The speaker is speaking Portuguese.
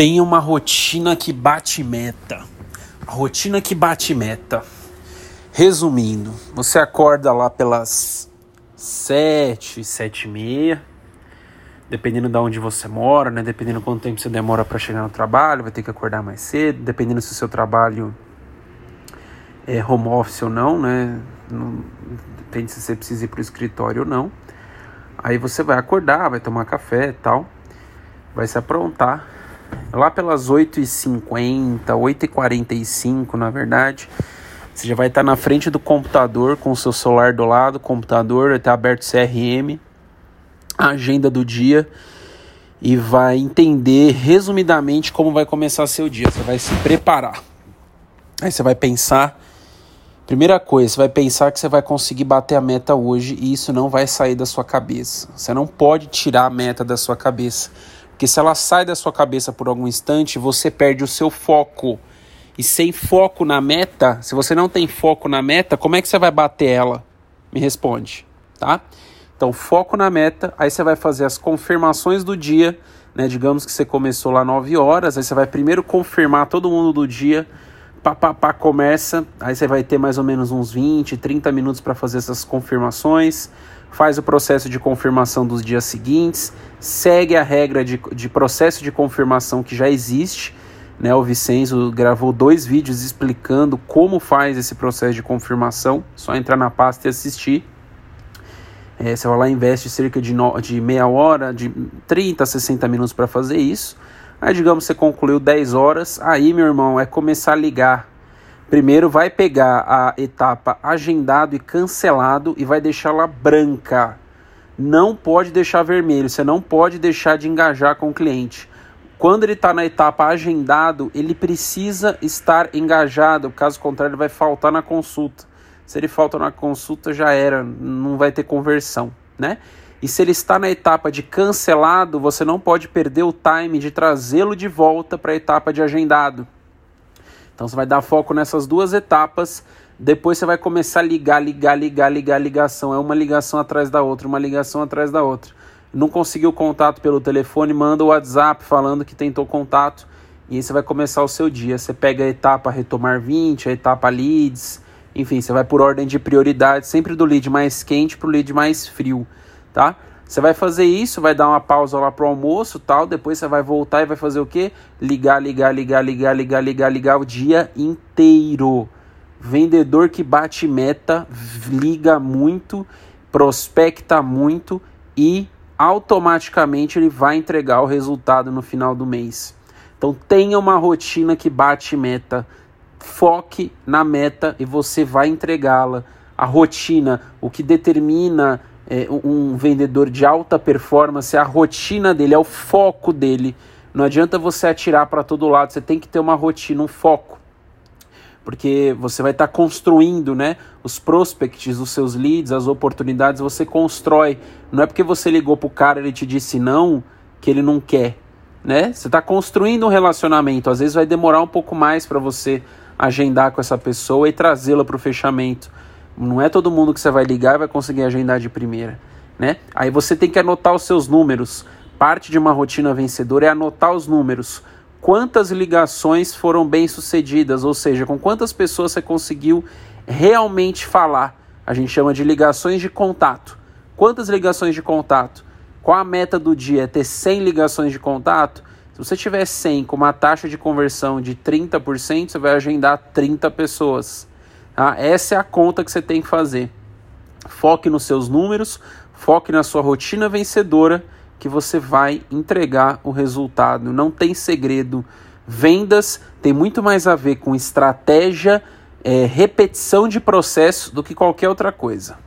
Tenha uma rotina que bate meta. A rotina que bate meta. Resumindo, você acorda lá pelas sete, sete e meia, dependendo de onde você mora, né? Dependendo quanto tempo você demora para chegar no trabalho, vai ter que acordar mais cedo, dependendo se o seu trabalho é home office ou não, né? Não, depende se você precisa ir para o escritório ou não. Aí você vai acordar, vai tomar café e tal, vai se aprontar. Lá pelas 8h50, 8h45, na verdade, você já vai estar na frente do computador com o seu celular do lado, computador, está aberto CRM, a agenda do dia e vai entender resumidamente como vai começar seu dia. Você vai se preparar. Aí você vai pensar Primeira coisa, você vai pensar que você vai conseguir bater a meta hoje e isso não vai sair da sua cabeça. Você não pode tirar a meta da sua cabeça, porque se ela sai da sua cabeça por algum instante, você perde o seu foco. E sem foco na meta, se você não tem foco na meta, como é que você vai bater ela? Me responde, tá? Então, foco na meta, aí você vai fazer as confirmações do dia, né? Digamos que você começou lá 9 horas, aí você vai primeiro confirmar todo mundo do dia pá, pá, pá, começa, aí você vai ter mais ou menos uns 20, 30 minutos para fazer essas confirmações, faz o processo de confirmação dos dias seguintes, segue a regra de, de processo de confirmação que já existe, né? O Vicenzo gravou dois vídeos explicando como faz esse processo de confirmação, só entrar na pasta e assistir. É, você vai lá investe cerca de, no, de meia hora, de 30 a 60 minutos para fazer isso. Aí, digamos, você concluiu 10 horas, aí, meu irmão, é começar a ligar. Primeiro vai pegar a etapa agendado e cancelado e vai deixá-la branca. Não pode deixar vermelho, você não pode deixar de engajar com o cliente. Quando ele está na etapa agendado, ele precisa estar engajado, caso contrário, ele vai faltar na consulta. Se ele falta na consulta, já era, não vai ter conversão, né? E se ele está na etapa de cancelado, você não pode perder o time de trazê-lo de volta para a etapa de agendado. Então você vai dar foco nessas duas etapas. Depois você vai começar a ligar, ligar, ligar, ligar, ligação. É uma ligação atrás da outra, uma ligação atrás da outra. Não conseguiu contato pelo telefone, manda o WhatsApp falando que tentou contato. E aí você vai começar o seu dia. Você pega a etapa retomar 20, a etapa leads. Enfim, você vai por ordem de prioridade, sempre do lead mais quente para o lead mais frio tá? Você vai fazer isso, vai dar uma pausa lá pro almoço, tal, depois você vai voltar e vai fazer o quê? Ligar, ligar, ligar, ligar, ligar, ligar, ligar o dia inteiro. Vendedor que bate meta, liga muito, prospecta muito e automaticamente ele vai entregar o resultado no final do mês. Então tenha uma rotina que bate meta, foque na meta e você vai entregá-la. A rotina, o que determina é, um vendedor de alta performance, a rotina dele, é o foco dele. Não adianta você atirar para todo lado, você tem que ter uma rotina, um foco. Porque você vai estar tá construindo né, os prospects, os seus leads, as oportunidades, você constrói. Não é porque você ligou para o cara e ele te disse não, que ele não quer. Né? Você está construindo um relacionamento. Às vezes vai demorar um pouco mais para você agendar com essa pessoa e trazê-la para o fechamento. Não é todo mundo que você vai ligar e vai conseguir agendar de primeira, né? Aí você tem que anotar os seus números. Parte de uma rotina vencedora é anotar os números. Quantas ligações foram bem sucedidas, ou seja, com quantas pessoas você conseguiu realmente falar. A gente chama de ligações de contato. Quantas ligações de contato? Qual a meta do dia? É ter 100 ligações de contato? Se você tiver 100 com uma taxa de conversão de 30%, você vai agendar 30 pessoas. Tá? Essa é a conta que você tem que fazer. Foque nos seus números, foque na sua rotina vencedora, que você vai entregar o resultado. Não tem segredo. Vendas tem muito mais a ver com estratégia, é, repetição de processo do que qualquer outra coisa.